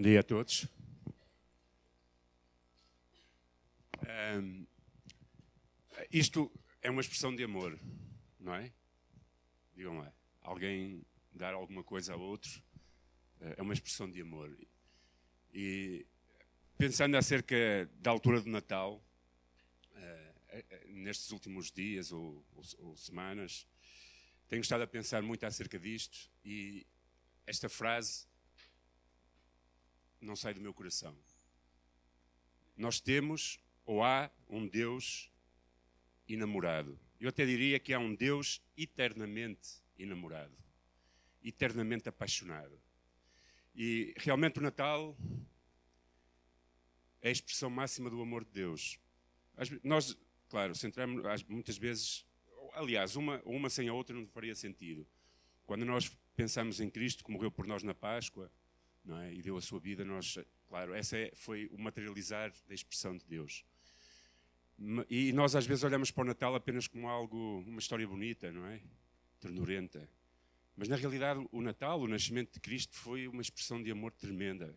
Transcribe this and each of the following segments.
Bom dia a todos. Um, isto é uma expressão de amor, não é? Digam lá. Alguém dar alguma coisa ao outro eh, é uma expressão de amor. E pensando acerca da altura do Natal, eh, eh, nestes últimos dias ou, ou, ou semanas, tenho estado a pensar muito acerca disto e esta frase não sai do meu coração. Nós temos ou há um Deus enamorado. Eu até diria que há um Deus eternamente enamorado, eternamente apaixonado. E realmente o Natal é a expressão máxima do amor de Deus. Nós, claro, centramos muitas vezes, aliás, uma, uma sem a outra não faria sentido. Quando nós pensamos em Cristo que morreu por nós na Páscoa, não é? e deu a sua vida, nós, claro, essa é, foi o materializar da expressão de Deus. E nós às vezes olhamos para o Natal apenas como algo, uma história bonita, não é? Ternurenta. Mas na realidade o Natal, o nascimento de Cristo, foi uma expressão de amor tremenda.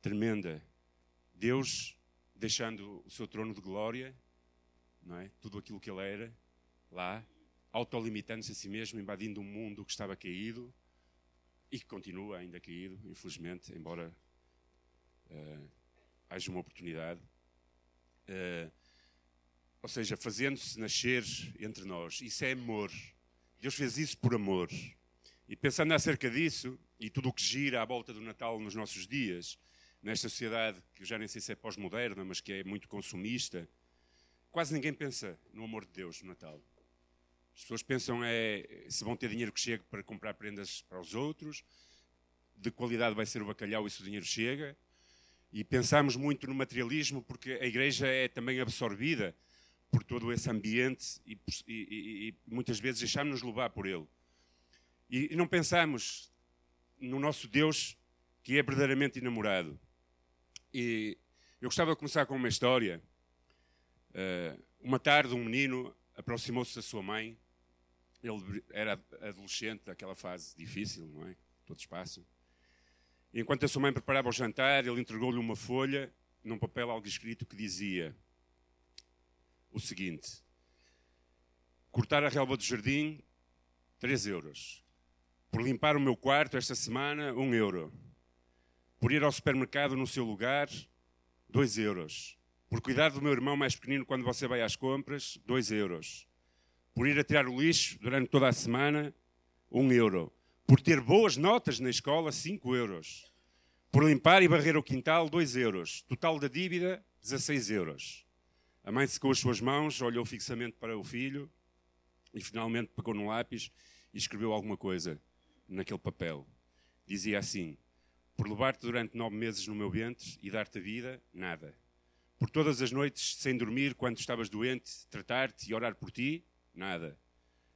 Tremenda. Deus deixando o seu trono de glória, não é? Tudo aquilo que ele era, lá, autolimitando-se a si mesmo, invadindo um mundo que estava caído, e que continua ainda caído, infelizmente, embora uh, haja uma oportunidade. Uh, ou seja, fazendo-se nascer entre nós. Isso é amor. Deus fez isso por amor. E pensando acerca disso, e tudo o que gira à volta do Natal nos nossos dias, nesta sociedade que eu já nem sei se é pós-moderna, mas que é muito consumista, quase ninguém pensa no amor de Deus no Natal. As pessoas pensam é se vão ter dinheiro que chegue para comprar prendas para os outros, de qualidade vai ser o bacalhau e se o dinheiro chega. E pensamos muito no materialismo porque a igreja é também absorvida por todo esse ambiente e, e, e muitas vezes deixamos-nos levar por ele. E, e não pensamos no nosso Deus que é verdadeiramente enamorado. E eu gostava de começar com uma história. Uh, uma tarde, um menino aproximou-se da sua mãe ele era adolescente, daquela fase difícil, não é? Todos passam. E enquanto a sua mãe preparava o jantar, ele entregou-lhe uma folha, num papel algo escrito, que dizia o seguinte: Cortar a relva do jardim, 3 euros. Por limpar o meu quarto esta semana, 1 euro. Por ir ao supermercado no seu lugar, 2 euros. Por cuidar do meu irmão mais pequenino quando você vai às compras, 2 euros por ir a tirar o lixo durante toda a semana, um euro. Por ter boas notas na escola, cinco euros. Por limpar e barrer o quintal, dois euros. Total da dívida, 16 euros. A mãe secou as suas mãos, olhou fixamente para o filho e finalmente pegou no lápis e escreveu alguma coisa naquele papel. Dizia assim: Por levar-te durante nove meses no meu ventre e dar-te a vida, nada. Por todas as noites, sem dormir, quando estavas doente, tratar-te e orar por ti, nada.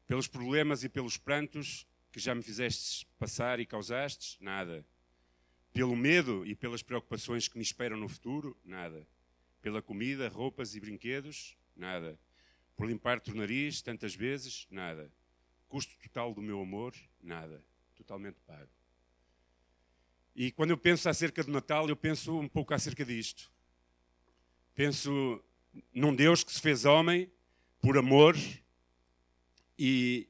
Pelos problemas e pelos prantos que já me fizestes passar e causastes, nada. Pelo medo e pelas preocupações que me esperam no futuro, nada. Pela comida, roupas e brinquedos, nada. Por limpar-te o nariz tantas vezes, nada. Custo total do meu amor, nada. Totalmente pago. E quando eu penso acerca do Natal, eu penso um pouco acerca disto. Penso num Deus que se fez homem por amor e,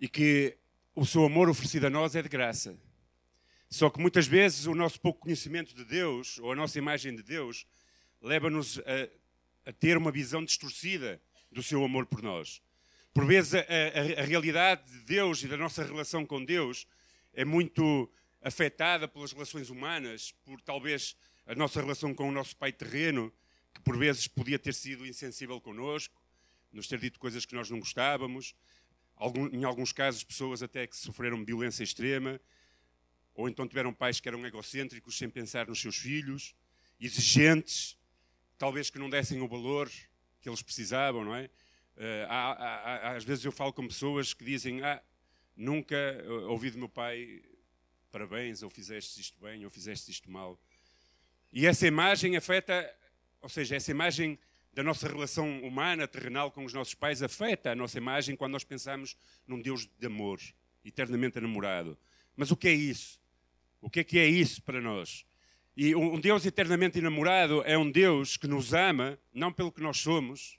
e que o seu amor oferecido a nós é de graça. Só que muitas vezes o nosso pouco conhecimento de Deus, ou a nossa imagem de Deus, leva-nos a, a, ter uma visão distorcida do seu amor por nós. Por vezes a, a, a, realidade de Deus e da nossa relação com Deus é muito afetada pelas relações humanas, por talvez a nossa relação com o nosso pai terreno, que por vezes podia ter sido insensível conosco, nos ter dito coisas que nós não gostávamos, em alguns casos pessoas até que sofreram violência extrema, ou então tiveram pais que eram egocêntricos sem pensar nos seus filhos, exigentes, talvez que não dessem o valor que eles precisavam, não é? Uh, há, há, há, às vezes eu falo com pessoas que dizem: Ah, nunca ouvi do meu pai parabéns, ou fizeste isto bem, ou fizeste isto mal. E essa imagem afeta, ou seja, essa imagem da nossa relação humana, terrenal com os nossos pais, afeta a nossa imagem quando nós pensamos num Deus de amor, eternamente namorado. Mas o que é isso? O que é que é isso para nós? E um Deus eternamente enamorado é um Deus que nos ama, não pelo que nós somos,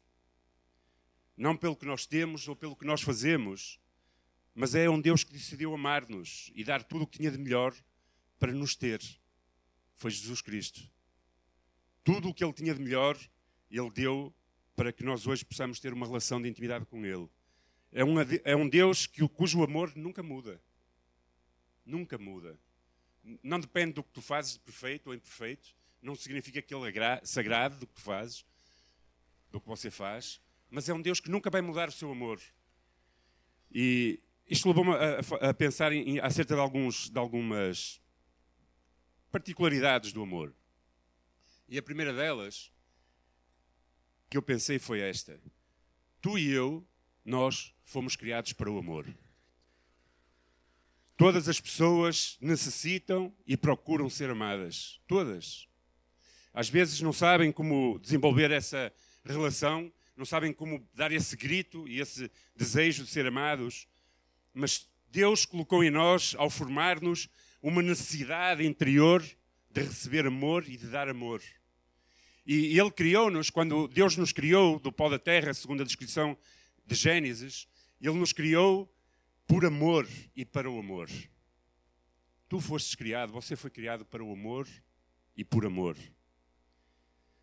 não pelo que nós temos ou pelo que nós fazemos, mas é um Deus que decidiu amar-nos e dar tudo o que tinha de melhor para nos ter. Foi Jesus Cristo. Tudo o que ele tinha de melhor, ele deu para que nós hoje possamos ter uma relação de intimidade com ele. É, um é um Deus que, cujo amor nunca muda. Nunca muda. Não depende do que tu fazes de perfeito ou imperfeito. Não significa que ele é sagrado do que tu fazes, do que você faz. Mas é um Deus que nunca vai mudar o seu amor. E isto levou-me a, a, pensar em, acerca de, alguns, de algumas particularidades do amor. E a primeira delas que eu pensei foi esta: Tu e eu, nós fomos criados para o amor. Todas as pessoas necessitam e procuram ser amadas. Todas. Às vezes não sabem como desenvolver essa relação, não sabem como dar esse grito e esse desejo de ser amados. Mas Deus colocou em nós, ao formar-nos, uma necessidade interior de receber amor e de dar amor. E Ele criou-nos, quando Deus nos criou do pó da terra, segundo a descrição de Gênesis, Ele nos criou por amor e para o amor. Tu fostes criado, você foi criado para o amor e por amor.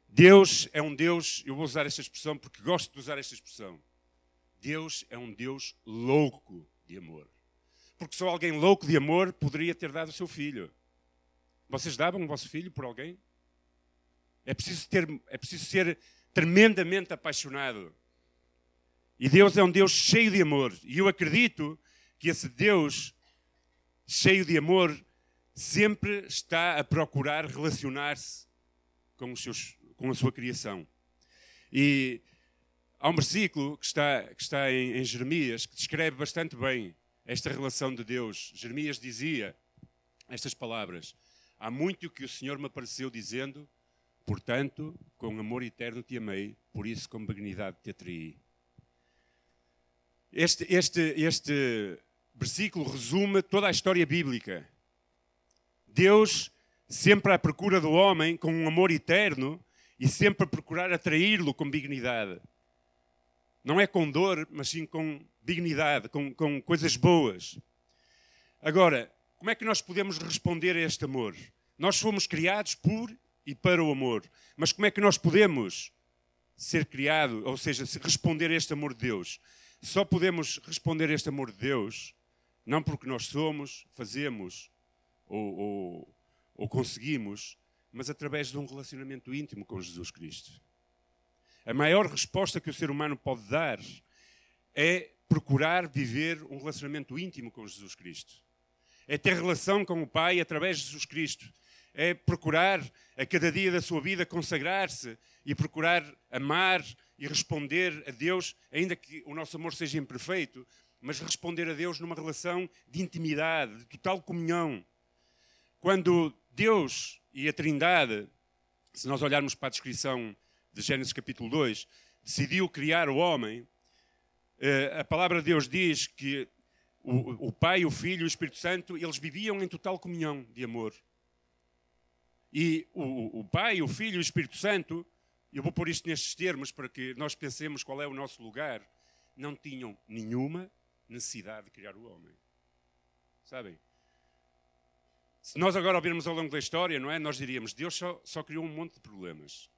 Deus é um Deus, eu vou usar esta expressão porque gosto de usar esta expressão. Deus é um Deus louco de amor. Porque só alguém louco de amor poderia ter dado o seu filho. Vocês davam o vosso filho por alguém? É preciso, ter, é preciso ser tremendamente apaixonado. E Deus é um Deus cheio de amor. E eu acredito que esse Deus cheio de amor sempre está a procurar relacionar-se com, com a sua criação. E há um versículo que está, que está em, em Jeremias que descreve bastante bem esta relação de Deus. Jeremias dizia estas palavras: Há muito que o Senhor me apareceu dizendo Portanto, com amor eterno te amei, por isso com benignidade te atraí. Este, este, este versículo resume toda a história bíblica. Deus sempre à procura do homem com um amor eterno e sempre a procurar atraí-lo com dignidade. Não é com dor, mas sim com dignidade, com, com coisas boas. Agora, como é que nós podemos responder a este amor? Nós fomos criados por e para o amor. Mas como é que nós podemos ser criado, ou seja, responder a este amor de Deus? Só podemos responder a este amor de Deus não porque nós somos, fazemos ou, ou, ou conseguimos, mas através de um relacionamento íntimo com Jesus Cristo. A maior resposta que o ser humano pode dar é procurar viver um relacionamento íntimo com Jesus Cristo. É ter relação com o Pai através de Jesus Cristo é procurar a cada dia da sua vida consagrar-se e procurar amar e responder a Deus, ainda que o nosso amor seja imperfeito, mas responder a Deus numa relação de intimidade, de total comunhão. Quando Deus e a Trindade, se nós olharmos para a descrição de Gênesis capítulo 2, decidiu criar o homem, eh, a palavra de Deus diz que o Pai, o Filho e o Espírito Santo, eles viviam em total comunhão de amor. E o, o Pai, o Filho e o Espírito Santo, eu vou pôr isto nestes termos para que nós pensemos qual é o nosso lugar, não tinham nenhuma necessidade de criar o homem. Sabem? Se nós agora ouvirmos ao longo da história, não é? Nós diríamos, Deus só, só criou um monte de problemas.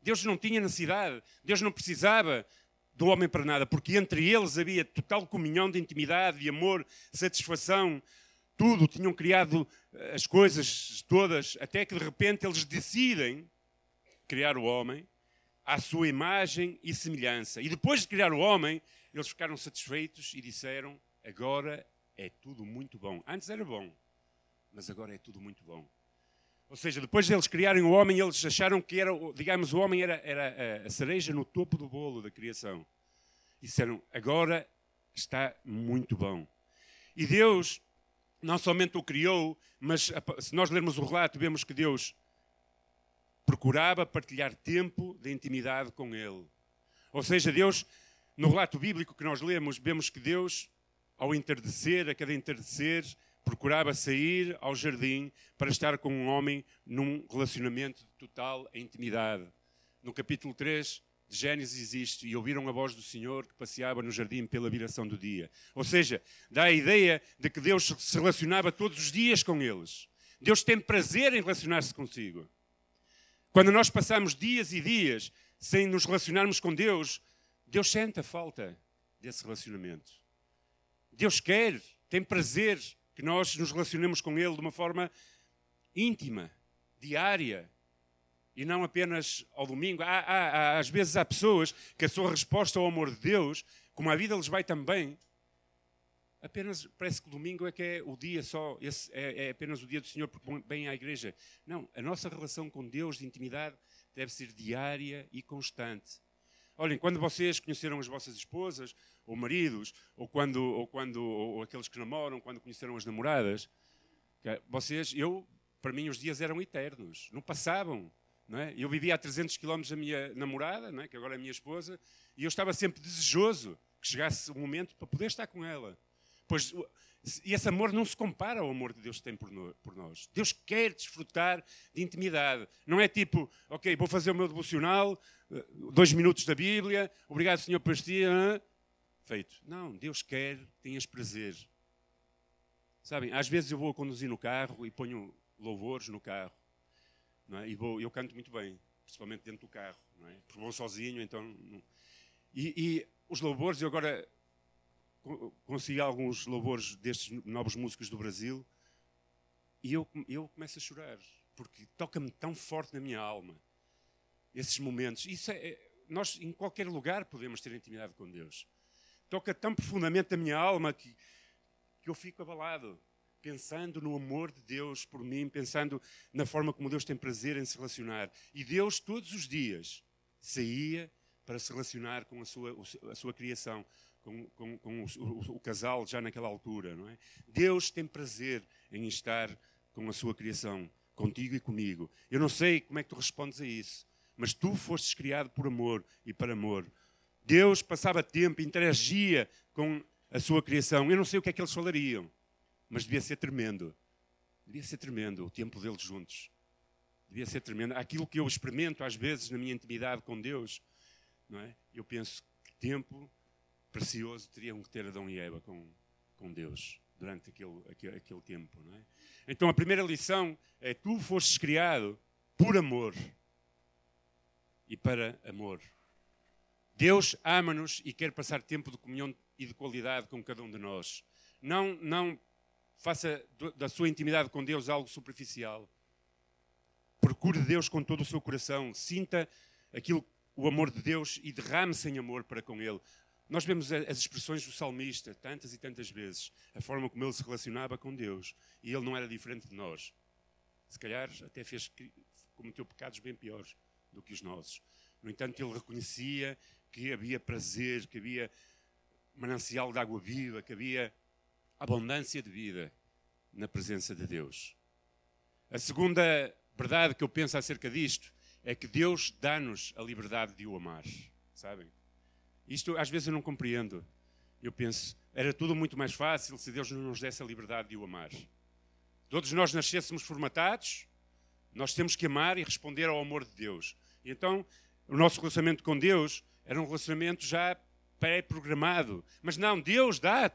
Deus não tinha necessidade, Deus não precisava do homem para nada, porque entre eles havia total comunhão de intimidade, de amor, satisfação, tudo, tinham criado eh, as coisas todas, até que de repente eles decidem criar o homem à sua imagem e semelhança. E depois de criar o homem, eles ficaram satisfeitos e disseram: agora é tudo muito bom. Antes era bom, mas agora é tudo muito bom. Ou seja, depois de eles criarem o homem, eles acharam que era, digamos, o homem era, era a cereja no topo do bolo da criação. E disseram: agora está muito bom. E Deus não somente o criou, mas se nós lermos o relato, vemos que Deus procurava partilhar tempo de intimidade com Ele. Ou seja, Deus, no relato bíblico que nós lemos, vemos que Deus, ao entardecer, a cada entardecer, procurava sair ao jardim para estar com um homem num relacionamento de total intimidade. No capítulo 3 de Gênesis existe e ouviram a voz do Senhor que passeava no jardim pela viração do dia. Ou seja, dá a ideia de que Deus se relacionava todos os dias com eles. Deus tem prazer em relacionar-se consigo. Quando nós passamos dias e dias sem nos relacionarmos com Deus, Deus sente a falta desse relacionamento. Deus quer, tem prazer que nós nos relacionemos com Ele de uma forma íntima, diária, e não apenas ao domingo. Há, há, há, às vezes há pessoas que a sua resposta ao amor de Deus, como a vida lhes vai também, apenas parece que o domingo é que é o dia só, esse é, é apenas o dia do Senhor porque vem à igreja. Não, a nossa relação com Deus de intimidade deve ser diária e constante. Olhem, quando vocês conheceram as vossas esposas, ou maridos, ou quando, ou quando, ou aqueles que namoram, quando conheceram as namoradas, vocês, eu, para mim, os dias eram eternos, não passavam. É? Eu vivia a 300 km da minha namorada, é? que agora é a minha esposa, e eu estava sempre desejoso que chegasse o momento para poder estar com ela. Pois, e esse amor não se compara ao amor que Deus tem por, no, por nós. Deus quer desfrutar de intimidade. Não é tipo, ok, vou fazer o meu devocional, eh, dois minutos da Bíblia, obrigado, Senhor, por este. Feito. Não, Deus quer que tenhas prazer. Sabem, às vezes eu vou conduzir no carro e ponho louvores no carro é? E vou, eu canto muito bem, principalmente dentro do carro, não é? porque vou sozinho, então. Não... E, e, os louvores, eu agora consegui alguns louvores destes novos músicos do Brasil e eu, eu começo a chorar, porque toca-me tão forte na minha alma esses momentos. Isso é, é, nós, em qualquer lugar, podemos ter intimidade com Deus. Toca tão profundamente a minha alma que, que eu fico abalado pensando no amor de Deus por mim, pensando na forma como Deus tem prazer em se relacionar. E Deus, todos os dias, saía para se relacionar com a sua, a sua criação, com, com, com o, o, o, casal já naquela altura. Não é? Deus tem prazer em estar com a sua criação, contigo e comigo. Eu não sei como é que tu respondes a isso, mas tu fostes criado por amor e para amor. Deus passava tempo, interagia com a sua criação. Eu não sei o que é que eles falariam mas devia ser tremendo. Devia ser tremendo o tempo deles juntos. Devia ser tremendo. Aquilo que eu experimento às vezes na minha intimidade com Deus, não é? Eu penso que tempo precioso teriam que ter Adão e Eva com, com Deus durante aquele, aquele, aquele tempo, não é? Então a primeira lição é: tu fostes criado por amor e para amor. Deus ama-nos e quer passar tempo de comunhão e de qualidade com cada um de nós. Não, não faça da sua intimidade com Deus algo superficial. Procure Deus com todo o seu coração, sinta aquilo, o amor de Deus e derrame-se amor para com Ele. Nós vemos as expressões do salmista tantas e tantas vezes, a forma como ele se relacionava com Deus, e ele não era diferente de nós. Se calhar até fez cometeu pecados bem piores do que os nossos. No entanto, ele reconhecia que havia prazer, que havia manancial de água viva, que havia abundância de vida na presença de Deus. A segunda verdade que eu penso acerca disto é que Deus dá-nos a liberdade de o amar, sabem? Isto às vezes eu não compreendo. Eu penso, era tudo muito mais fácil se Deus não nos desse a liberdade de o amar. Todos nós nascêssemos formatados, nós temos que amar e responder ao amor de Deus. E então, o nosso relacionamento com Deus era um relacionamento já pré-programado. Mas não, Deus dá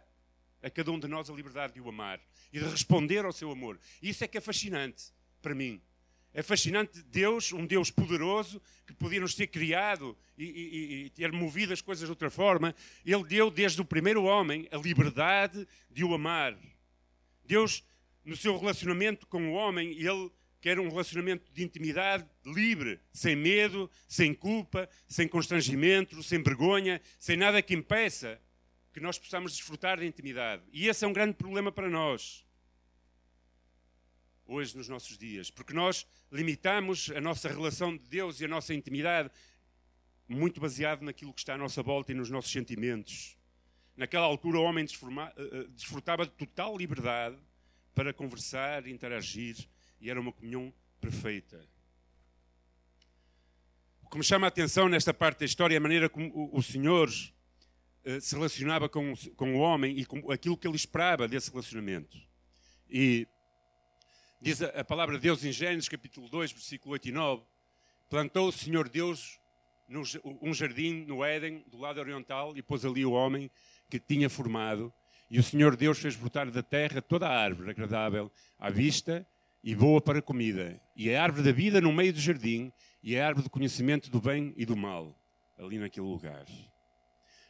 a cada um de nós a liberdade de o amar e de responder ao seu amor. Isso é que é fascinante para mim. É fascinante Deus, um Deus poderoso, que podia nos ter criado e, e, e, ter movido as coisas de outra forma. Ele deu, desde o primeiro homem, a liberdade de o amar. Deus, no seu relacionamento com o homem, ele quer um relacionamento de intimidade livre, sem medo, sem culpa, sem constrangimento, sem vergonha, sem nada que impeça que nós possamos desfrutar da intimidade. E esse é um grande problema para nós, hoje, nos nossos dias, porque nós limitamos a nossa relação de Deus e a nossa intimidade muito baseado naquilo que está à nossa volta e nos nossos sentimentos. Naquela altura, o homem eh, eh, desfrutava de total liberdade para conversar, interagir, e era uma comunhão perfeita. O que me chama a atenção nesta parte da história é a maneira como o Senhor se relacionava com, com o homem e com aquilo que ele esperava desse relacionamento. E diz a, a palavra de Deus em Gênesis, capítulo 2, versículo 8 e 9: Plantou o Senhor Deus um jardim no Éden, do lado oriental, e pôs ali o homem que tinha formado. E o Senhor Deus fez brotar da terra toda a árvore agradável à vista e boa para a comida, e a árvore da vida no meio do jardim, e a árvore do conhecimento do bem e do mal, ali naquele lugar.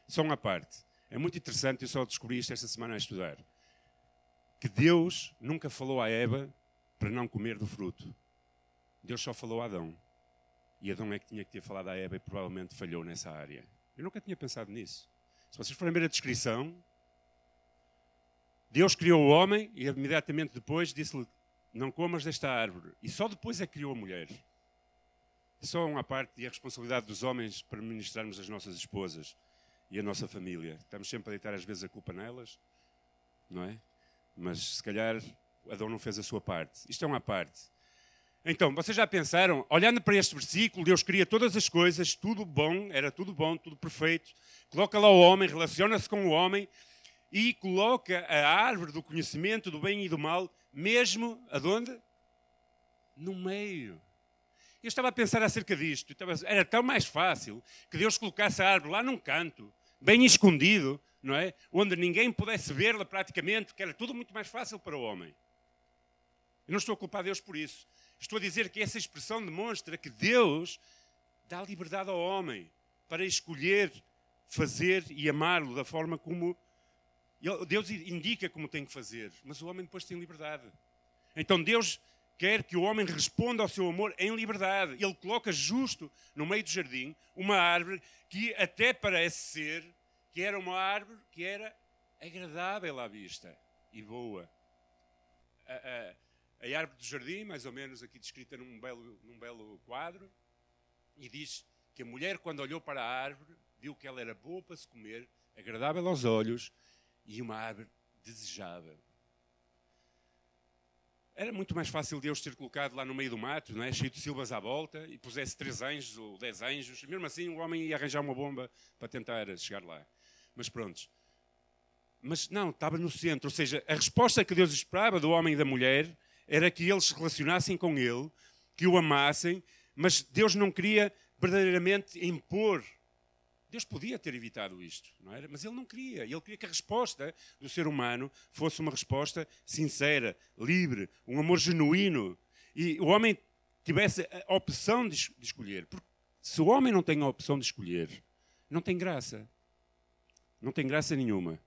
Só uma parte. É muito interessante, eu só descobri isto esta semana a estudar. Que Deus nunca falou a Eva para não comer do fruto. Deus só falou a Adão. E Adão é que tinha que ter falado a Eva e provavelmente falhou nessa área. Eu nunca tinha pensado nisso. Se vocês forem ver a descrição, Deus criou o homem e imediatamente depois disse-lhe: Não comas desta árvore. E só depois é que criou a mulher. Só uma parte e a responsabilidade dos homens para ministrarmos as nossas esposas e a nossa família. Estamos sempre a deitar às vezes a culpa nelas, não é? Mas se calhar Adão não fez a sua parte. Isto é uma parte. Então, vocês já pensaram, olhando para este versículo, Deus cria todas as coisas, tudo bom, era tudo bom, tudo perfeito. Coloca lá o homem, relaciona-se com o homem e coloca a árvore do conhecimento do bem e do mal, mesmo aonde? No meio. Eu estava a pensar acerca disto. Era tão mais fácil que Deus colocasse a árvore lá num canto, bem escondido, não é? Onde ninguém pudesse vê-la praticamente, que era tudo muito mais fácil para o homem. Eu não estou a culpar Deus por isso. Estou a dizer que essa expressão demonstra que Deus dá liberdade ao homem para escolher fazer e amá-lo da forma como Deus indica como tem que fazer, mas o homem depois tem liberdade. Então Deus quer que o homem responda ao seu amor em liberdade. Ele coloca justo no meio do jardim uma árvore que até parece ser que era uma árvore que era agradável à vista e boa. A, a, a árvore do jardim, mais ou menos aqui descrita num belo, num belo quadro, e diz que a mulher, quando olhou para a árvore, viu que ela era boa para se comer, agradável aos olhos e uma árvore desejável. Era muito mais fácil Deus ter colocado lá no meio do mato, não é? cheio de silvas à volta, e pusesse três anjos ou dez anjos. Mesmo assim, o homem ia arranjar uma bomba para tentar chegar lá. Mas pronto. Mas não, estava no centro. Ou seja, a resposta que Deus esperava do homem e da mulher era que eles se relacionassem com Ele, que o amassem, mas Deus não queria verdadeiramente impor Deus podia ter evitado isto, não era? Mas ele não queria. Ele queria que a resposta do ser humano fosse uma resposta sincera, livre, um amor genuíno. E o homem tivesse a opção de, escolher. Porque se o homem não tem a opção de escolher, não tem graça. Não tem graça nenhuma.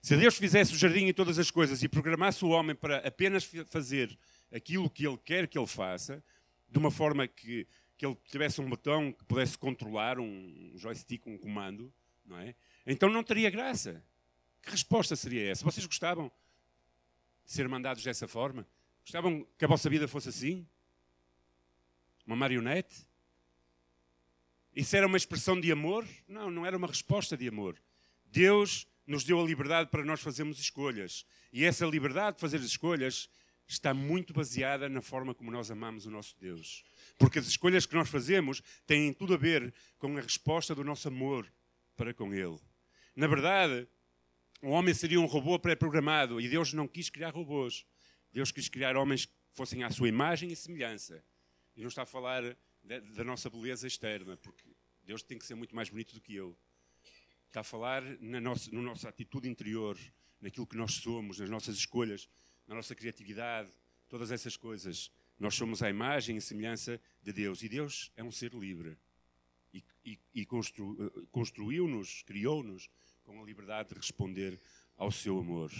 Se Deus fizesse o jardim e todas as coisas e programasse o homem para apenas fazer aquilo que ele quer que ele faça, de uma forma que que ele tivesse um botão que pudesse controlar, um joystick, um comando, não é? Então não teria graça. Que resposta seria essa? Vocês gostavam de ser mandados dessa forma? Gostavam que a vossa vida fosse assim? Uma marionete? Isso era uma expressão de amor? Não, não era uma resposta de amor. Deus nos deu a liberdade para nós fazermos escolhas. E essa liberdade de fazer escolhas está muito baseada na forma como nós amamos o nosso Deus. Porque as escolhas que nós fazemos têm tudo a ver com a resposta do nosso amor para com Ele. Na verdade, o homem seria um robô pré-programado e Deus não quis criar robôs. Deus quis criar homens que fossem à sua imagem e semelhança. E não está a falar da, da nossa beleza externa, porque Deus tem que ser muito mais bonito do que eu. Está a falar na nossa, na nossa atitude interior, naquilo que nós somos, nas nossas escolhas na nossa criatividade, todas essas coisas. Nós somos a imagem e semelhança de Deus. E Deus é um ser livre. E, e, e constru, eh, construiu-nos, criou-nos com a liberdade de responder ao seu amor.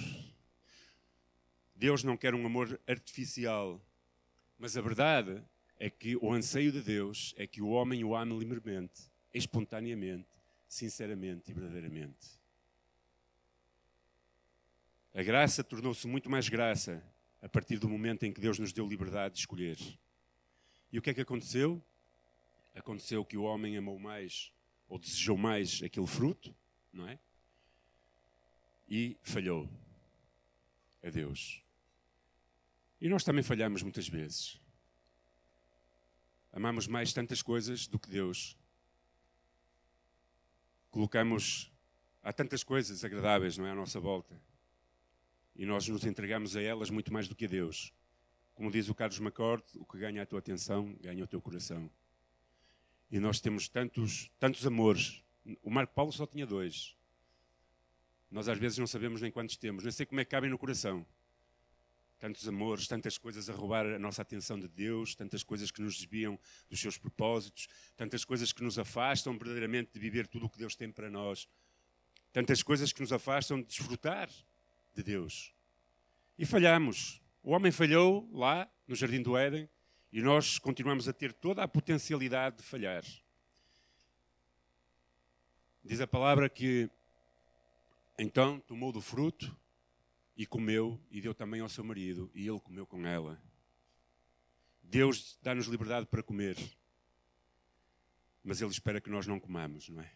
Deus não quer um amor artificial. Mas a verdade é que o anseio de Deus é que o homem o ame livremente, espontaneamente, sinceramente e verdadeiramente. A graça tornou-se muito mais graça a partir do momento em que Deus nos deu liberdade de escolher. E o que é que aconteceu? Aconteceu que o homem amou mais ou desejou mais aquele fruto, não é? E falhou a Deus. E nós também falhamos muitas vezes. Amamos mais tantas coisas do que Deus. Colocamos. Há tantas coisas agradáveis, não é? À nossa volta e nós nos entregamos a elas muito mais do que a Deus. Como diz o Carlos Macorde, o que ganha a tua atenção ganha o teu coração. E nós temos tantos, tantos amores. O Marco Paulo só tinha dois. Nós às vezes não sabemos nem quantos temos, nem sei como é que cabem no coração. Tantos amores, tantas coisas a roubar a nossa atenção de Deus, tantas coisas que nos desviam dos seus propósitos, tantas coisas que nos afastam verdadeiramente de viver tudo o que Deus tem para nós, tantas coisas que nos afastam de desfrutar de Deus. E falhamos. O homem falhou lá, no Jardim do Éden, e nós continuamos a ter toda a potencialidade de falhar. Diz a palavra que então tomou do fruto e comeu e deu também ao seu marido, e ele comeu com ela. Deus dá-nos liberdade para comer, mas Ele espera que nós não comamos, não é?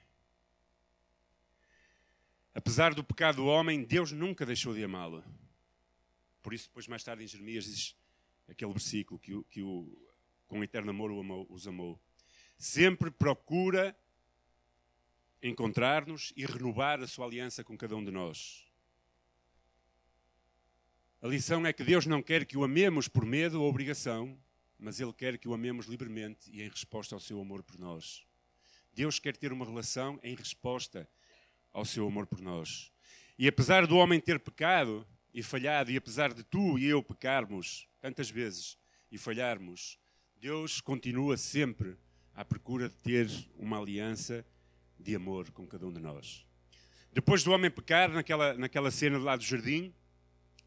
Apesar do pecado do homem, Deus nunca deixou de amá-lo. Por isso, depois, mais tarde, em Jeremias, diz aquele versículo que, o, que o, com eterno amor amou, os amou. Sempre procura encontrar-nos e renovar a sua aliança com cada um de nós. A lição é que Deus não quer que o amemos por medo ou obrigação, mas Ele quer que o amemos livremente e em resposta ao seu amor por nós. Deus quer ter uma relação em resposta ao seu amor por nós. E apesar do homem ter pecado e falhado, e apesar de tu e eu pecarmos tantas vezes e falharmos, Deus continua sempre à procura de ter uma aliança de amor com cada um de nós. Depois do homem pecar, naquela, naquela cena lá do jardim,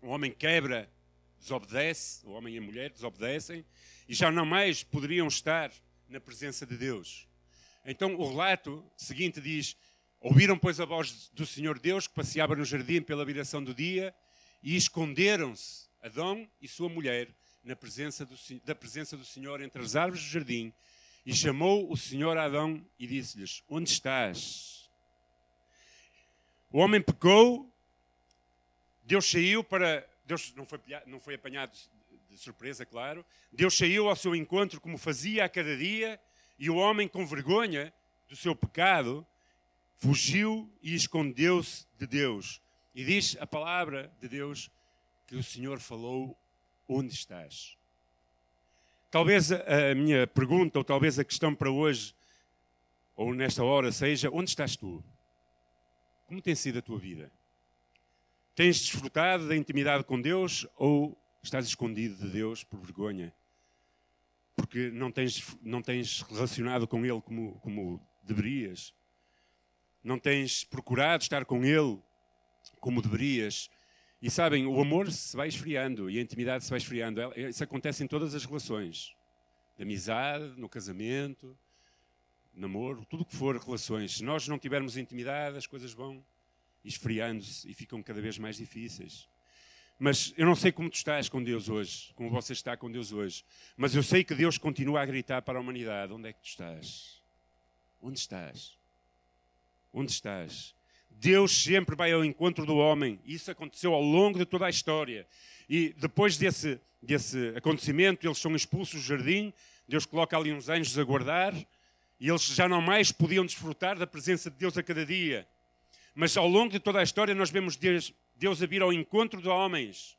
o homem quebra, desobedece, o homem e a mulher desobedecem, e já não mais poderiam estar na presença de Deus. Então o relato seguinte diz: Ouviram, pois, a voz do Senhor Deus que passeava no jardim pela viração do dia e esconderam-se Adão e sua mulher na presença do, da presença do Senhor entre as árvores do jardim e chamou o Senhor a Adão e disse-lhes: Onde estás? O homem pecou, Deus saiu para. Deus não foi, não foi apanhado de surpresa, claro. Deus saiu ao seu encontro como fazia a cada dia e o homem, com vergonha do seu pecado, fugiu e escondeu-se de Deus. E diz a palavra de Deus que o Senhor falou: Onde estás? Talvez a minha pergunta, ou talvez a questão para hoje, ou nesta hora, seja: Onde estás tu? Como tem sido a tua vida? Tens desfrutado da intimidade com Deus ou estás escondido de Deus por vergonha? Porque não tens, não tens relacionado com Ele como, como deverias? Não tens procurado estar com Ele como deverias. E sabem, o amor se vai esfriando e a intimidade se vai esfriando. Isso acontece em todas as relações: de amizade, no casamento, namoro, tudo o que for relações. Se nós não tivermos intimidade, as coisas vão esfriando-se e ficam cada vez mais difíceis. Mas eu não sei como tu estás com Deus hoje, como você está com Deus hoje, mas eu sei que Deus continua a gritar para a humanidade: onde é que tu estás? Onde estás? Onde estás? Deus sempre vai ao encontro do homem. Isso aconteceu ao longo de toda a história. E depois desse, desse acontecimento, eles são expulsos do jardim. Deus coloca ali uns anjos a guardar. E eles já não mais podiam desfrutar da presença de Deus a cada dia. Mas ao longo de toda a história, nós vemos Deus, Deus a vir ao encontro de homens.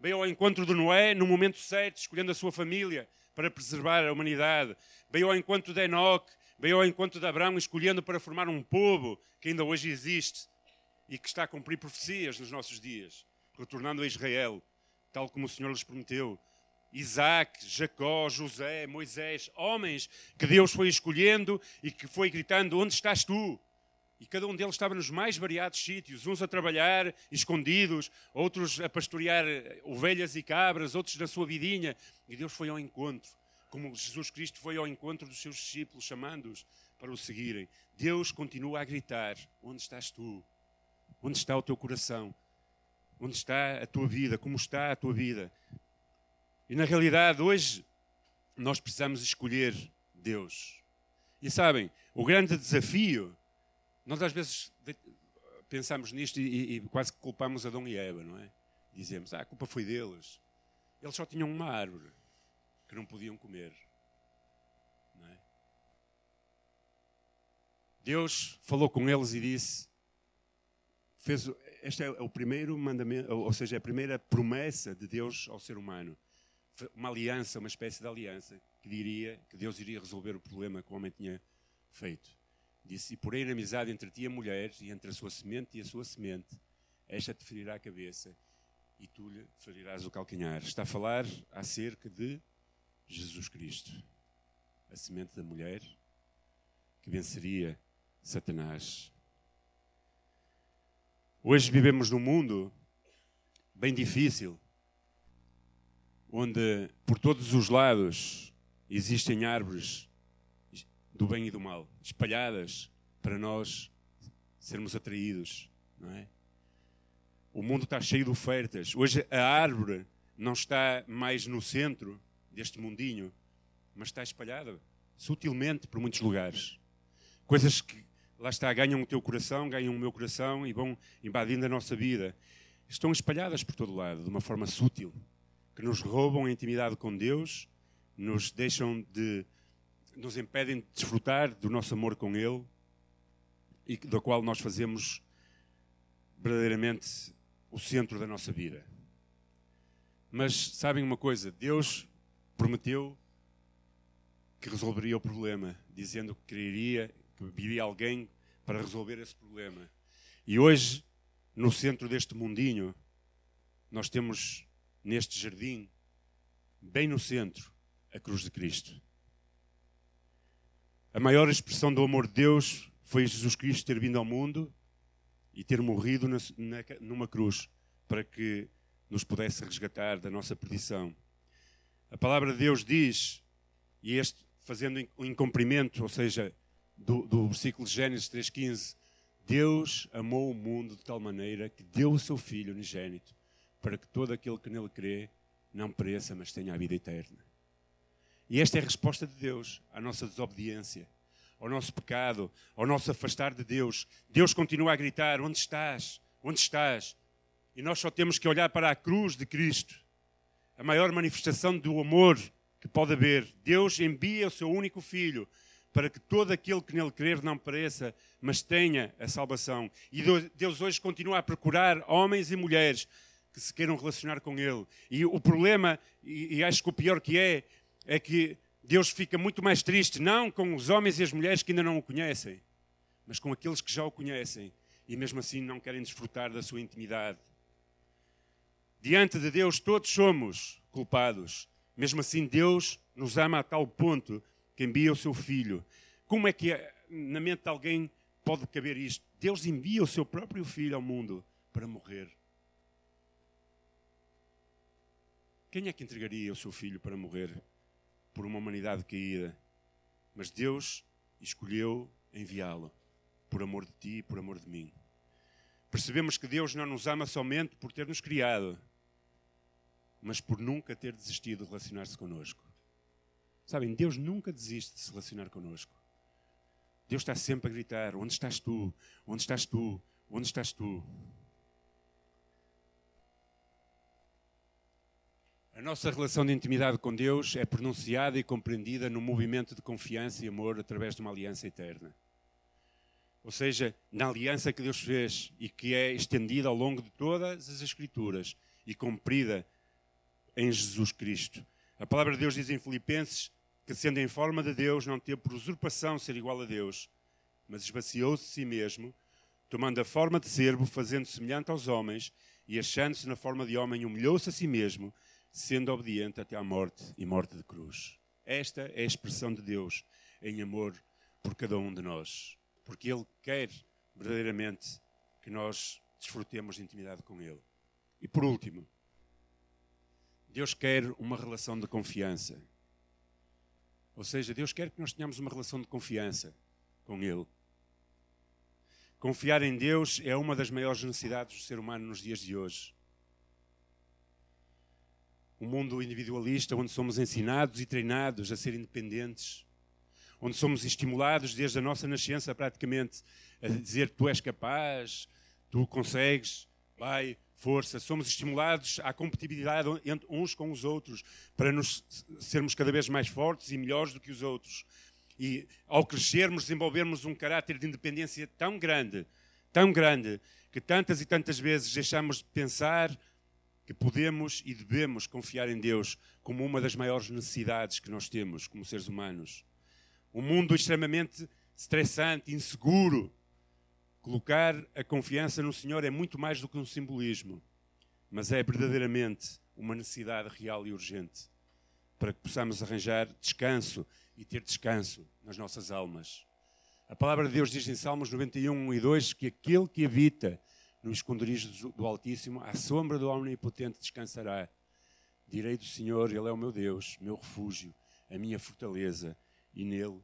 Veio ao encontro de Noé no momento certo, escolhendo a sua família para preservar a humanidade. Veio ao encontro de Enoque, veio ao encontro de Abraão, escolhendo para formar um povo que ainda hoje existe e que está a cumprir profecias nos nossos dias, retornando a Israel, tal como o Senhor lhes prometeu. Isaac, Jacó, José, Moisés, homens que Deus foi escolhendo e que foi gritando: Onde estás tu? E cada um deles estava nos mais variados sítios, uns a trabalhar escondidos, outros a pastorear ovelhas e cabras, outros na sua vidinha. E Deus foi ao encontro como Jesus Cristo foi ao encontro dos seus discípulos, chamando-os para o seguirem. Deus continua a gritar: Onde estás tu? Onde está o teu coração? Onde está a tua vida? Como está a tua vida? E na realidade, hoje, nós precisamos escolher Deus. E sabem, o grande desafio, nós às vezes pensamos nisto e, e quase que culpamos Adão e Eva, não é? Dizemos, ah, a culpa foi deles. Eles só tinham uma árvore que não podiam comer. Não é? Deus falou com eles e disse: fez, este é o primeiro mandamento, ou seja, é a primeira promessa de Deus ao ser humano. Uma aliança, uma espécie de aliança, que diria que Deus iria resolver o problema que o homem tinha feito. Disse: E porém amizade entre ti e a mulher, e entre a sua semente e a sua semente, esta te ferirá a cabeça, e tu lhe ferirás o calcanhar. Está a falar acerca de Jesus Cristo, a semente da mulher, que venceria Satanás. Hoje vivemos num mundo bem difícil, onde por todos os lados existem árvores do bem e do mal, espalhadas para nós sermos atraídos, não é? O mundo está cheio de ofertas. Hoje a árvore não está mais no centro deste mundinho, mas está espalhada sutilmente por muitos lugares. Coisas que lá está, ganham o teu coração, ganham o meu coração e vão invadindo a nossa vida. Estão espalhadas por todo lado, de uma forma sutil, que nos roubam a intimidade com Deus, nos deixam de nos impedem de desfrutar do nosso amor com Ele e da qual nós fazemos verdadeiramente o centro da nossa vida. Mas sabem uma coisa? Deus prometeu que resolveria o problema, dizendo que quereria que viria alguém para resolver esse problema. E hoje, no centro deste mundinho, nós temos neste jardim, bem no centro, a cruz de Cristo. A maior expressão do amor de Deus foi Jesus Cristo ter vindo ao mundo e ter morrido numa cruz para que nos pudesse resgatar da nossa perdição. A palavra de Deus diz, e este fazendo o incumprimento, ou seja, do, do versículo de Gênesis 3,15, Deus amou o mundo de tal maneira que deu o seu Filho unigênito para que todo aquele que nele crê não pereça, mas tenha a vida eterna. E esta é a resposta de Deus à nossa desobediência, ao nosso pecado, ao nosso afastar de Deus. Deus continua a gritar: Onde estás? Onde estás? E nós só temos que olhar para a cruz de Cristo, a maior manifestação do amor que pode haver. Deus envia o seu único filho para que todo aquele que nele crer não pereça, mas tenha a salvação. E Deus hoje continua a procurar homens e mulheres que se queiram relacionar com Ele. E o problema, e acho que o pior que é, é que Deus fica muito mais triste, não com os homens e as mulheres que ainda não o conhecem, mas com aqueles que já o conhecem e mesmo assim não querem desfrutar da sua intimidade. Diante de Deus, todos somos culpados. Mesmo assim, Deus nos ama a tal ponto que envia o seu Filho. Como é que é, na mente de alguém pode caber isto? Deus envia o seu próprio Filho ao mundo para morrer. Quem é que entregaria o seu filho para morrer? por uma humanidade caída. Mas Deus escolheu enviá-lo por amor de ti e por amor de mim. Percebemos que Deus não nos ama somente por ter nos criado, mas por nunca ter desistido de relacionar-se connosco. Sabem, Deus nunca desiste de se relacionar connosco. Deus está sempre a gritar: Onde estás tu? Onde estás tu? Onde estás tu? A nossa relação de intimidade com Deus é pronunciada e compreendida no movimento de confiança e amor através de uma aliança eterna. Ou seja, na aliança que Deus fez e que é estendida ao longo de todas as Escrituras e cumprida em Jesus Cristo. A palavra de Deus diz em Filipenses que, sendo em forma de Deus, não teve por usurpação ser igual a Deus, mas esvaziou-se de si mesmo, tomando a forma de servo, fazendo semelhante aos homens e achando-se na forma de homem, humilhou-se a si mesmo sendo obediente até à morte e morte de cruz. Esta é a expressão de Deus em amor por cada um de nós, porque Ele quer verdadeiramente que nós desfrutemos de intimidade com Ele. E por último, Deus quer uma relação de confiança. Ou seja, Deus quer que nós tenhamos uma relação de confiança com Ele. Confiar em Deus é uma das maiores necessidades do ser humano nos dias de hoje um mundo individualista onde somos ensinados e treinados a ser independentes, onde somos estimulados desde a nossa nascença praticamente a dizer tu és capaz, tu consegues, vai, força. Somos estimulados à competitividade uns com os outros para nos sermos cada vez mais fortes e melhores do que os outros. E ao crescermos, desenvolvermos um caráter de independência tão grande, tão grande, que tantas e tantas vezes deixamos de pensar que podemos e devemos confiar em Deus como uma das maiores necessidades que nós temos como seres humanos. Um mundo extremamente estressante, inseguro. Colocar a confiança no Senhor é muito mais do que um simbolismo, mas é verdadeiramente uma necessidade real e urgente para que possamos arranjar descanso e ter descanso nas nossas almas. A palavra de Deus diz em Salmos 91, 1 e 2 que aquele que habita no esconderijo do Altíssimo, à sombra do Omnipotente descansará. Direi do Senhor, Ele é o meu Deus, meu refúgio, a minha fortaleza, e nele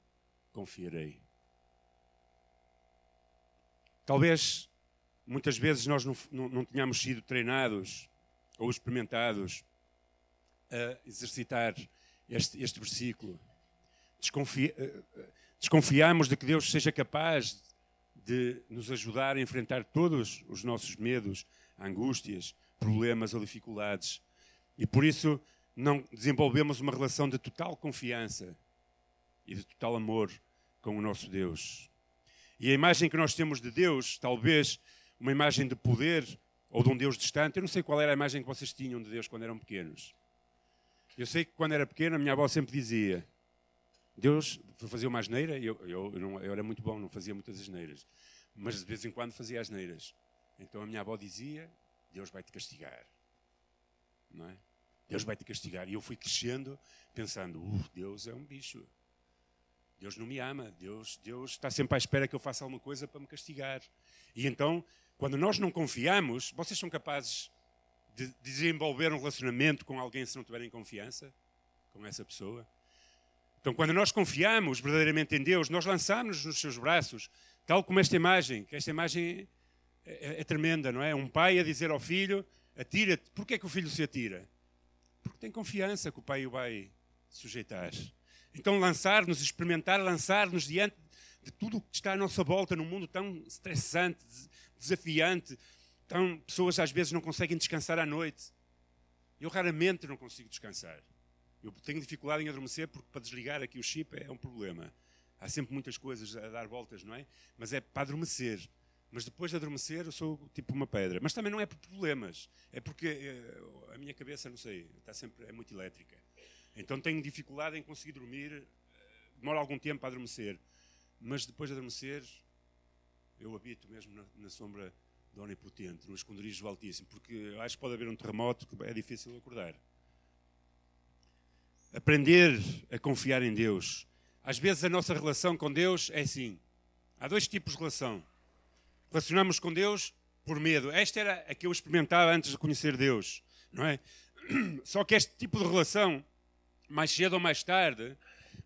confiarei. Talvez muitas vezes nós não, não, não tenhamos sido treinados ou experimentados a exercitar este, este versículo. Desconfi, eh, eh, desconfiamos de que Deus seja capaz de nos ajudar a enfrentar todos os nossos medos, angústias, problemas ou dificuldades. E por isso não desenvolvemos uma relação de total confiança e de total amor com o nosso Deus. E a imagem que nós temos de Deus, talvez uma imagem de poder ou de um Deus distante. Eu não sei qual era a imagem que vocês tinham de Deus quando eram pequenos. Eu sei que quando era pequeno a minha avó sempre dizia: Deus fazia uma asneira, eu, eu, eu, não, eu era muito bom, não fazia muitas asneiras, mas de vez em quando fazia asneiras. Então a minha avó dizia: Deus vai te castigar. Não é? Deus vai te castigar. E eu fui crescendo pensando: uh, Deus é um bicho. Deus não me ama. Deus, Deus está sempre à espera que eu faça alguma coisa para me castigar. E então, quando nós não confiamos, vocês são capazes de desenvolver um relacionamento com alguém se não tiverem confiança com essa pessoa? Então, quando nós confiamos verdadeiramente em Deus, nós lançamos-nos nos seus braços, tal como esta imagem, que esta imagem é, é, é tremenda, não é? Um pai a dizer ao filho: atira-te. Porquê é que o filho se atira? Porque tem confiança que o pai o vai sujeitar. Então, lançar-nos, experimentar lançar-nos diante de tudo o que está à nossa volta num mundo tão estressante, desafiante. Tão, pessoas às vezes não conseguem descansar à noite. Eu raramente não consigo descansar. Eu tenho dificuldade em adormecer porque para desligar aqui o chip é um problema. Há sempre muitas coisas a dar voltas, não é? Mas é para adormecer. Mas depois de adormecer eu sou tipo uma pedra. Mas também não é por problemas. É porque eh, a minha cabeça, não sei, está sempre, é muito elétrica. Então tenho dificuldade em conseguir dormir, eh, demora algum tempo para adormecer, mas depois de adormecer, eu habito mesmo na, na sombra do Onipotente, no esconderijo do Altíssimo, porque acho que pode haver um terremoto que é difícil acordar. Aprender a confiar em Deus. Às vezes a nossa relação com Deus é assim. Há dois tipos de relação. Relacionamos com Deus por medo. Esta era a que eu experimentava antes de conhecer Deus, não é? Só que este tipo de relação mais cedo ou mais tarde,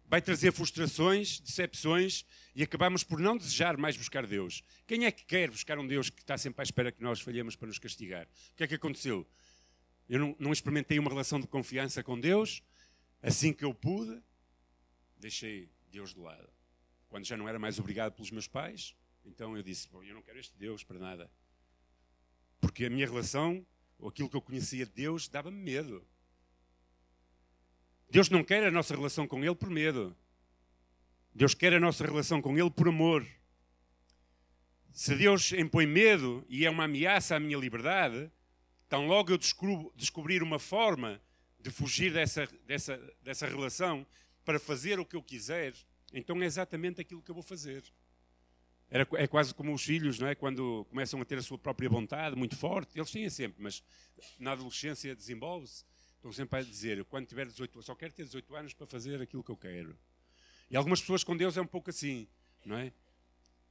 vai trazer frustrações, decepções e acabamos por não desejar mais buscar Deus. Quem é que quer buscar um Deus que está sempre à espera que nós falhemos para nos castigar? O que é que aconteceu? Eu não, não experimentei uma relação de confiança com Deus. Assim que eu pude, deixei Deus de lado. Quando já não era mais obrigado pelos meus pais, então eu disse: Bom, eu não quero este Deus para nada. Porque a minha relação, ou aquilo que eu conhecia de Deus, dava-me medo. Deus não quer a nossa relação com Ele por medo. Deus quer a nossa relação com Ele por amor. Se Deus impõe medo e é uma ameaça à minha liberdade, tão logo eu descobrir uma forma de fugir dessa, dessa, dessa relação para fazer o que eu quiser, então é exatamente aquilo que eu vou fazer. Era, é quase como os filhos, não é? quando começam a ter a sua própria vontade muito forte, eles têm sempre, mas na adolescência desenvolve-se. Estão sempre a dizer, quando tiver 18 anos, só quero ter 18 anos para fazer aquilo que eu quero. E algumas pessoas com Deus é um pouco assim, não é?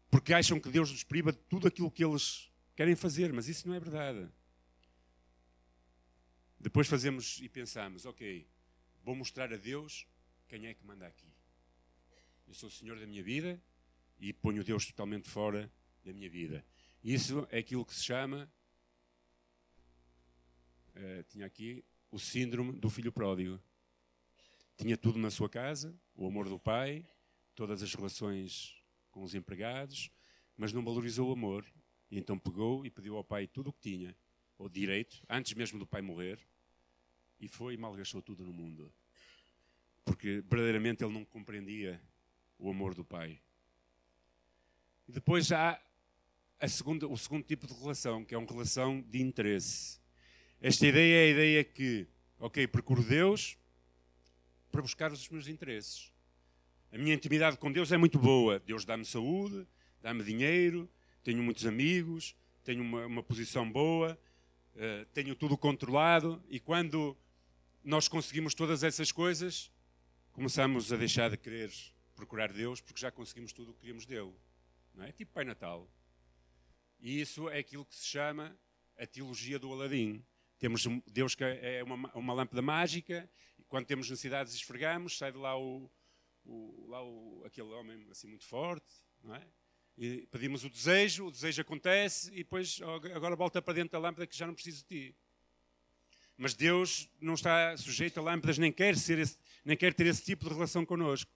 Porque acham que Deus nos priva de tudo aquilo que eles querem fazer, mas isso não é verdade. Depois fazemos e pensamos, ok, vou mostrar a Deus quem é que manda aqui. Eu sou o Senhor da minha vida e ponho Deus totalmente fora da minha vida. Isso é aquilo que se chama. Uh, tinha aqui o síndrome do filho pródigo. Tinha tudo na sua casa, o amor do pai, todas as relações com os empregados, mas não valorizou o amor. E então pegou e pediu ao pai tudo o que tinha, o direito, antes mesmo do pai morrer, e foi e malgastou tudo no mundo. Porque verdadeiramente ele não compreendia o amor do pai. E depois há segunda, o segundo tipo de relação, que é uma relação de interesse. Esta ideia é a ideia que, ok, procuro Deus para buscar os meus interesses. A minha intimidade com Deus é muito boa. Deus dá-me saúde, dá-me dinheiro, tenho muitos amigos, tenho uma, uma posição boa, uh, tenho tudo controlado. E quando nós conseguimos todas essas coisas, começamos a deixar de querer procurar Deus porque já conseguimos tudo o que queríamos dele. Não é? Tipo Pai Natal. E isso é aquilo que se chama a teologia do Aladim. Temos Deus que é uma, uma lâmpada mágica, quando temos necessidades esfregamos, sai de lá o, o, lá o, aquele homem assim muito forte, não é? E pedimos o desejo, o desejo acontece e depois agora volta para dentro da lâmpada que já não preciso de ti. Mas Deus não está sujeito a lâmpadas, nem quer, ser esse, nem quer ter esse tipo de relação connosco.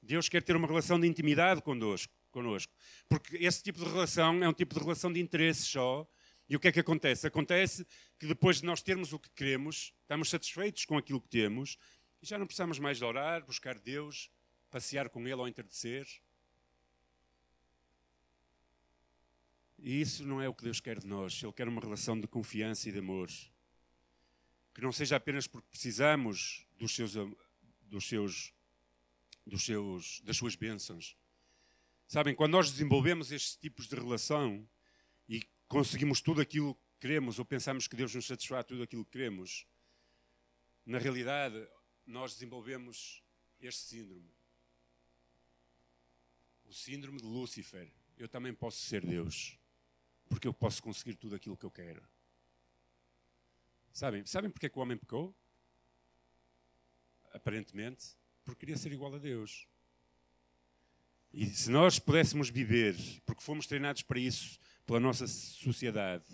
Deus quer ter uma relação de intimidade connosco, connosco. Porque esse tipo de relação é um tipo de relação de interesse só. E o que é que acontece? Acontece que depois de nós termos o que queremos, estamos satisfeitos com aquilo que temos e já não precisamos mais de orar, buscar Deus, passear com Ele ao entardecer. E isso não é o que Deus quer de nós. Ele quer uma relação de confiança e de amor. Que não seja apenas porque precisamos dos seus, dos seus, dos seus, das suas bênçãos. Sabem, quando nós desenvolvemos estes tipos de relação e conseguimos tudo aquilo que queremos, ou pensamos que Deus nos satisfaz tudo aquilo que queremos, na realidade, nós desenvolvemos este síndrome. O síndrome de Lúcifer. Eu também posso ser Deus, porque eu posso conseguir tudo aquilo que eu quero. Sabem, sabem porque é que o homem pecou? Aparentemente, porque queria ser igual a Deus. E se nós pudéssemos viver, porque fomos treinados para isso pela nossa sociedade,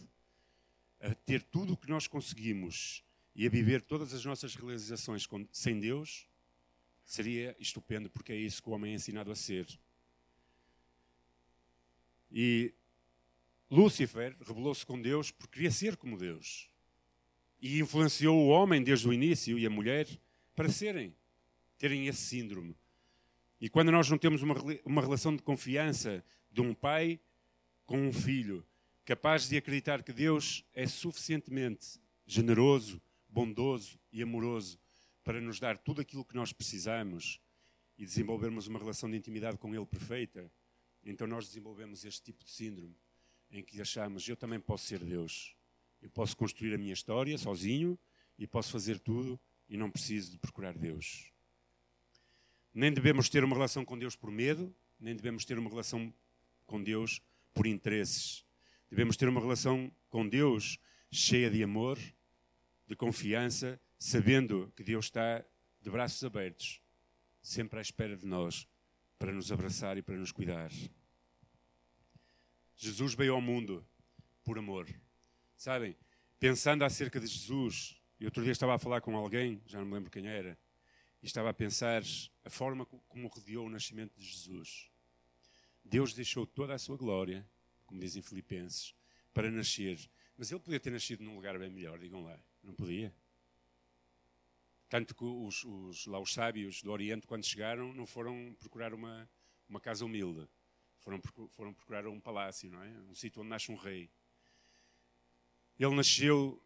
a ter tudo o que nós conseguimos e a viver todas as nossas realizações sem Deus, seria estupendo, porque é isso que o homem é ensinado a ser. E Lúcifer rebelou-se com Deus porque queria ser como Deus. E influenciou o homem desde o início e a mulher para serem, terem esse síndrome. E quando nós não temos uma, uma relação de confiança de um pai com um filho, capaz de acreditar que Deus é suficientemente generoso, bondoso e amoroso para nos dar tudo aquilo que nós precisamos e desenvolvermos uma relação de intimidade com Ele perfeita, então nós desenvolvemos este tipo de síndrome em que achamos eu também posso ser Deus. Eu posso construir a minha história sozinho e posso fazer tudo e não preciso de procurar Deus. Nem devemos ter uma relação com Deus por medo, nem devemos ter uma relação com Deus por interesses. Devemos ter uma relação com Deus cheia de amor, de confiança, sabendo que Deus está de braços abertos, sempre à espera de nós, para nos abraçar e para nos cuidar. Jesus veio ao mundo por amor. Sabem, pensando acerca de Jesus, e outro dia estava a falar com alguém, já não me lembro quem era, e estava a pensar a forma como rodeou o nascimento de Jesus. Deus deixou toda a sua glória, como dizem Filipenses, para nascer. Mas ele podia ter nascido num lugar bem melhor, digam lá. Não podia. Tanto que os, os, lá os sábios do Oriente, quando chegaram, não foram procurar uma, uma casa humilde. Foram, foram procurar um palácio, não é? Um sítio onde nasce um rei. Ele nasceu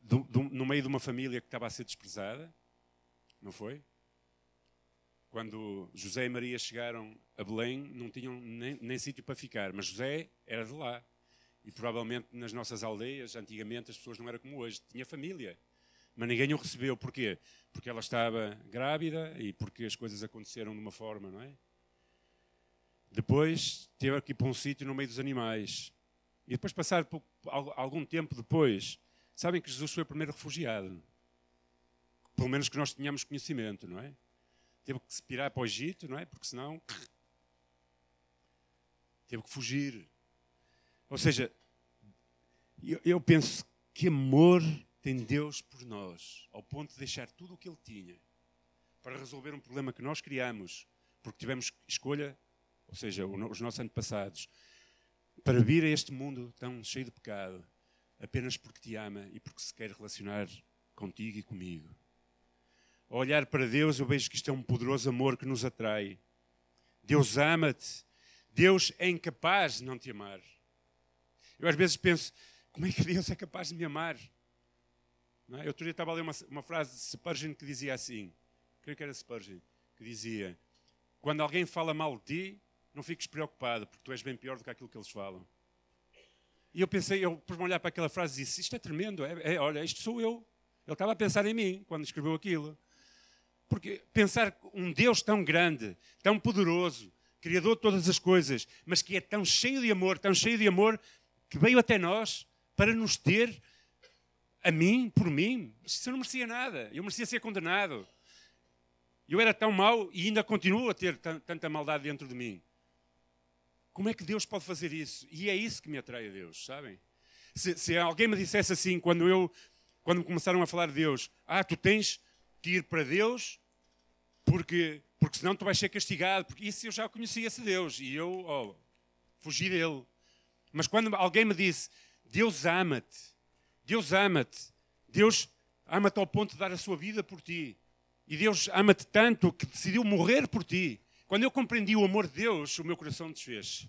do, do, no meio de uma família que estava a ser desprezada, não foi? Quando José e Maria chegaram a Belém, não tinham nem, nem sítio para ficar, mas José era de lá. E provavelmente nas nossas aldeias, antigamente, as pessoas não eram como hoje. Tinha família. Mas ninguém o recebeu. Porquê? Porque ela estava grávida e porque as coisas aconteceram de uma forma, não é? Depois teve aqui para um sítio no meio dos animais. E depois, passar algum tempo depois, sabem que Jesus foi o primeiro refugiado. Pelo menos que nós tenhamos conhecimento, não é? Teve que se pirar para o Egito, não é? Porque senão. Teve que fugir. Ou seja, eu, eu penso que amor tem Deus por nós, ao ponto de deixar tudo o que Ele tinha para resolver um problema que nós criamos, porque tivemos escolha, ou seja, os nossos antepassados, para vir a este mundo tão cheio de pecado, apenas porque te ama e porque se quer relacionar contigo e comigo. Ao olhar para Deus, eu vejo que isto é um poderoso amor que nos atrai. Deus ama-te Deus é incapaz de não te amar. Eu às vezes penso, como é que Deus é capaz de me amar? Não é? Eu outro dia estava a ler uma, uma frase de Spurgeon que dizia assim, creio que era Spurgeon, que dizia, quando alguém fala mal de ti, não fiques preocupado, porque tu és bem pior do que aquilo que eles falam. E eu pensei, eu por olhar para aquela frase disse, isto é tremendo, é, é, olha, isto sou eu. Ele estava a pensar em mim quando escreveu aquilo. Porque pensar um Deus tão grande, tão poderoso, Criador de todas as coisas, mas que é tão cheio de amor, tão cheio de amor, que veio até nós para nos ter a mim, por mim. Isso eu não merecia nada. Eu merecia ser condenado. Eu era tão mau e ainda continuo a ter tanta maldade dentro de mim. Como é que Deus pode fazer isso? E é isso que me atrai a Deus, sabem? Se, se alguém me dissesse assim, quando eu, quando começaram a falar de Deus, ah, tu tens que ir para Deus porque, porque senão tu vais ser castigado. Porque isso eu já conhecia esse Deus e eu oh, fugi dele. Mas quando alguém me disse, Deus ama-te, Deus ama-te, Deus ama-te ao ponto de dar a sua vida por ti. E Deus ama-te tanto que decidiu morrer por ti. Quando eu compreendi o amor de Deus, o meu coração desfez.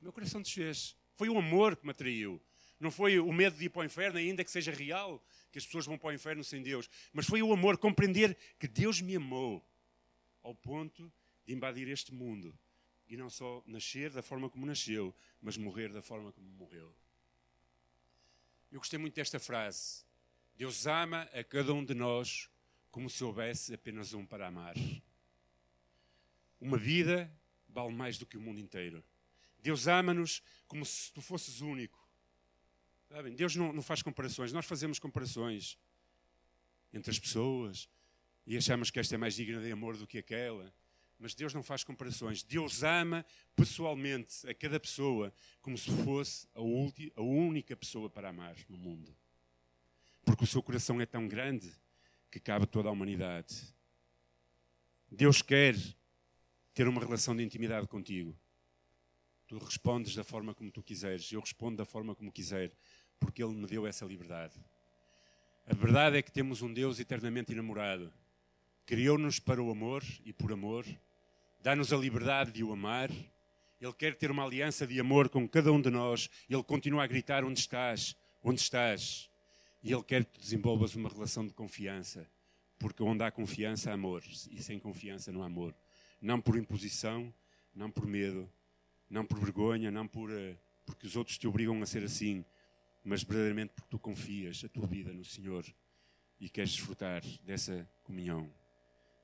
O meu coração desfez. Foi o amor que me atraiu. Não foi o medo de ir para o inferno, ainda que seja real, que as pessoas vão para o inferno sem Deus. Mas foi o amor, compreender que Deus me amou ao ponto de invadir este mundo. E não só nascer da forma como nasceu, mas morrer da forma como morreu. Eu gostei muito desta frase. Deus ama a cada um de nós como se houvesse apenas um para amar. Uma vida vale mais do que o mundo inteiro. Deus ama-nos como se tu fosses único. Sabem? Deus não, não faz comparações. Nós fazemos comparações entre as pessoas e achamos que esta é mais digna de amor do que aquela. Mas Deus não faz comparações. Deus ama pessoalmente a cada pessoa como se fosse a, a única pessoa para amar no mundo. Porque o seu coração é tão grande que cabe toda a humanidade. Deus quer ter uma relação de intimidade contigo. Tu respondes da forma como tu quiseres, eu respondo da forma como quiser, porque Ele me deu essa liberdade. A verdade é que temos um Deus eternamente enamorado. Criou-nos para o amor e por amor, dá-nos a liberdade de o amar. Ele quer ter uma aliança de amor com cada um de nós. Ele continua a gritar: Onde estás? Onde estás? E Ele quer que desenvolvas uma relação de confiança. Porque onde há confiança, há amor. E sem confiança, não há amor. Não por imposição, não por medo, não por vergonha, não por, eh, porque os outros te obrigam a ser assim, mas verdadeiramente porque tu confias a tua vida no Senhor e queres desfrutar dessa comunhão.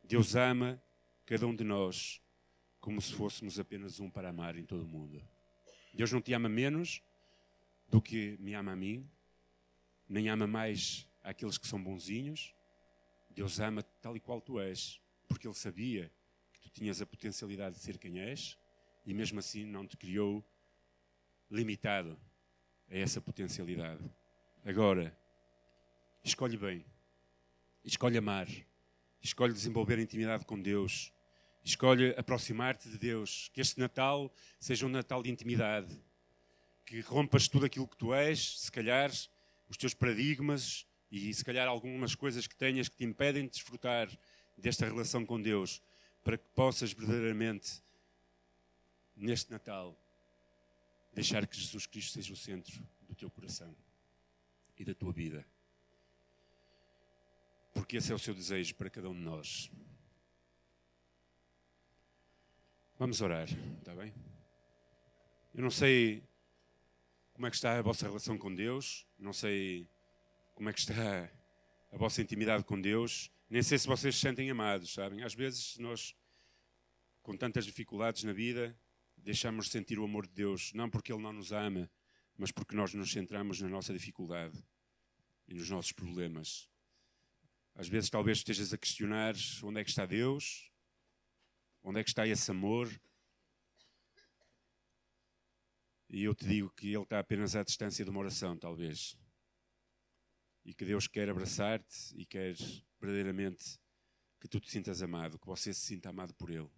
Deus ama cada um de nós como se fôssemos apenas um para amar em todo o mundo. Deus não te ama menos do que me ama a mim, nem ama mais aqueles que são bonzinhos. Deus ama tal e qual tu és, porque Ele sabia que tu tinhas a potencialidade de ser quem és e mesmo assim não te criou limitado a essa potencialidade. Agora, escolhe bem, escolhe amar, escolhe desenvolver intimidade com Deus, escolhe aproximar-te de Deus. Que este Natal seja um Natal de intimidade, que rompas tudo aquilo que tu és, se calhar os teus paradigmas e se calhar algumas coisas que tenhas que te impedem de desfrutar desta relação com Deus, para que possas verdadeiramente, neste Natal, deixar que Jesus Cristo seja o centro do teu coração e da tua vida. Porque esse é o seu desejo para cada um de nós. Vamos orar, está bem? Eu não sei como é que está a vossa relação com Deus, não sei como é que está a vossa intimidade com Deus, nem sei se vocês se sentem amados, sabem? Às vezes nós, com tantas dificuldades na vida, deixamos de sentir o amor de Deus, não porque Ele não nos ama, mas porque nós nos centramos na nossa dificuldade e nos nossos problemas. Às vezes talvez estejas a questionar onde é que está Deus, onde é que está esse amor, e eu te digo que Ele está apenas à distância de uma oração, talvez. E que Deus quer abraçar-te e quer verdadeiramente que tu te sintas amado, que você se sinta amado por Ele.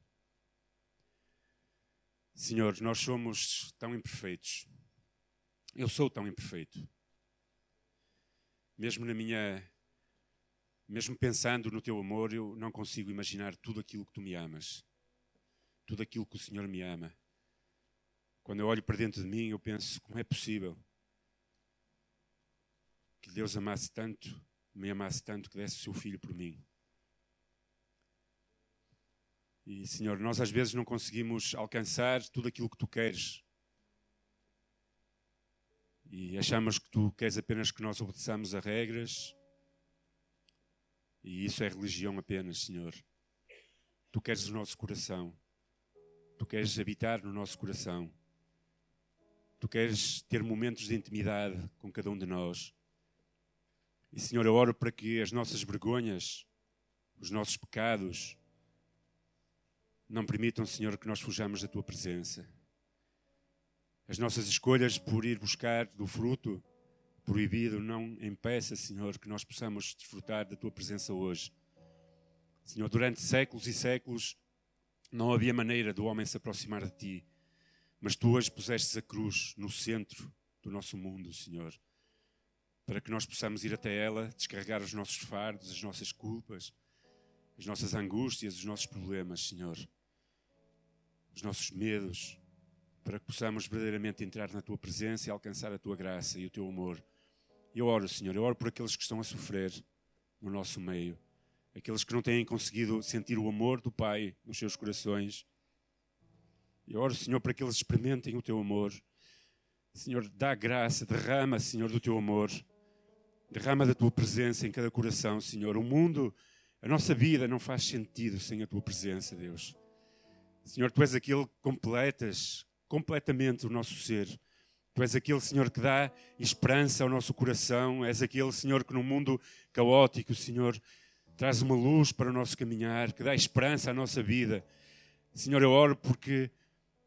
Senhor, nós somos tão imperfeitos. Eu sou tão imperfeito. Mesmo na minha. Mesmo pensando no teu amor, eu não consigo imaginar tudo aquilo que tu me amas. Tudo aquilo que o Senhor me ama Quando eu olho para dentro de mim, eu penso: como é possível que Deus amasse tanto, me amasse tanto, que desse o seu filho por mim? E, Senhor, nós às vezes não conseguimos alcançar tudo aquilo que tu queres. E achamos que tu queres apenas que nós obedeçamos a regras. E isso é religião apenas, Senhor. Tu queres o nosso coração. Tu queres habitar no nosso coração. Tu queres ter momentos de intimidade com cada um de nós. E, Senhor, eu oro para que as nossas vergonhas, os nossos pecados, não permitam, Senhor, que nós fujamos da tua presença. As nossas escolhas por ir buscar do fruto proibido não impeça, Senhor, que nós possamos desfrutar da tua presença hoje. Senhor, durante séculos e séculos não havia maneira do homem se aproximar de ti, mas tu hoje pusestes a cruz no centro do nosso mundo, Senhor, para que nós possamos ir até ela, descarregar os nossos fardos, as nossas culpas, as nossas angústias, os nossos problemas, Senhor os nossos medos, para que possamos verdadeiramente entrar na tua presença e alcançar a tua graça e o teu amor. Eu oro, Senhor, eu oro por aqueles que estão a sofrer no nosso meio, aqueles que não têm conseguido sentir o amor do Pai nos seus corações. Eu oro, Senhor, para que eles experimentem o teu amor. Senhor, dá graça, derrama, Senhor, do teu amor. Derrama da tua presença em cada coração, Senhor. O mundo, a nossa vida não faz sentido sem a tua presença, Deus. Senhor, tu és aquele que completas completamente o nosso ser. Tu és aquele, Senhor, que dá esperança ao nosso coração. És aquele, Senhor, que no mundo caótico, Senhor, traz uma luz para o nosso caminhar, que dá esperança à nossa vida. Senhor, eu oro porque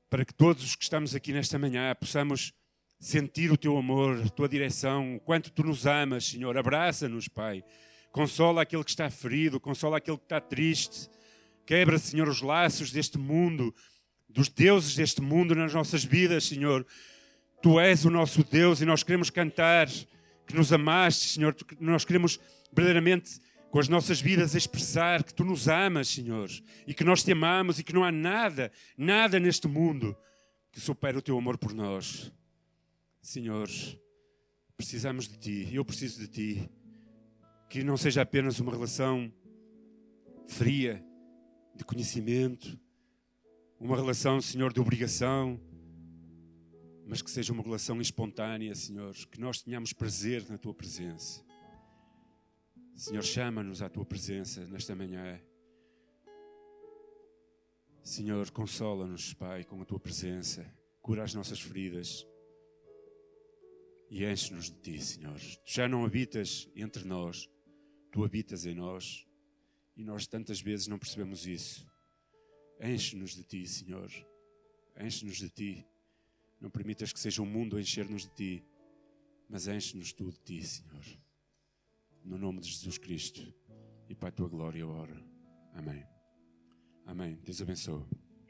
para que todos os que estamos aqui nesta manhã possamos sentir o teu amor, a tua direção, o quanto tu nos amas, Senhor. Abraça-nos, Pai. Consola aquele que está ferido, consola aquele que está triste. Quebra, Senhor, os laços deste mundo, dos deuses deste mundo nas nossas vidas, Senhor. Tu és o nosso Deus e nós queremos cantar que nos amaste, Senhor. Nós queremos verdadeiramente com as nossas vidas expressar que tu nos amas, Senhor, e que nós te amamos e que não há nada, nada neste mundo que supere o teu amor por nós. Senhor, precisamos de ti, eu preciso de ti. Que não seja apenas uma relação fria, de conhecimento, uma relação, Senhor, de obrigação, mas que seja uma relação espontânea, Senhor, que nós tenhamos prazer na tua presença. Senhor, chama-nos à tua presença nesta manhã. Senhor, consola-nos, Pai, com a tua presença, cura as nossas feridas e enche-nos de ti, Senhor. Tu já não habitas entre nós, tu habitas em nós. E nós tantas vezes não percebemos isso. Enche-nos de ti, Senhor. Enche-nos de ti. Não permitas que seja o mundo a encher-nos de ti, mas enche-nos tu de ti, Senhor. No nome de Jesus Cristo e para a tua glória, ora. Amém. Amém. Deus abençoe.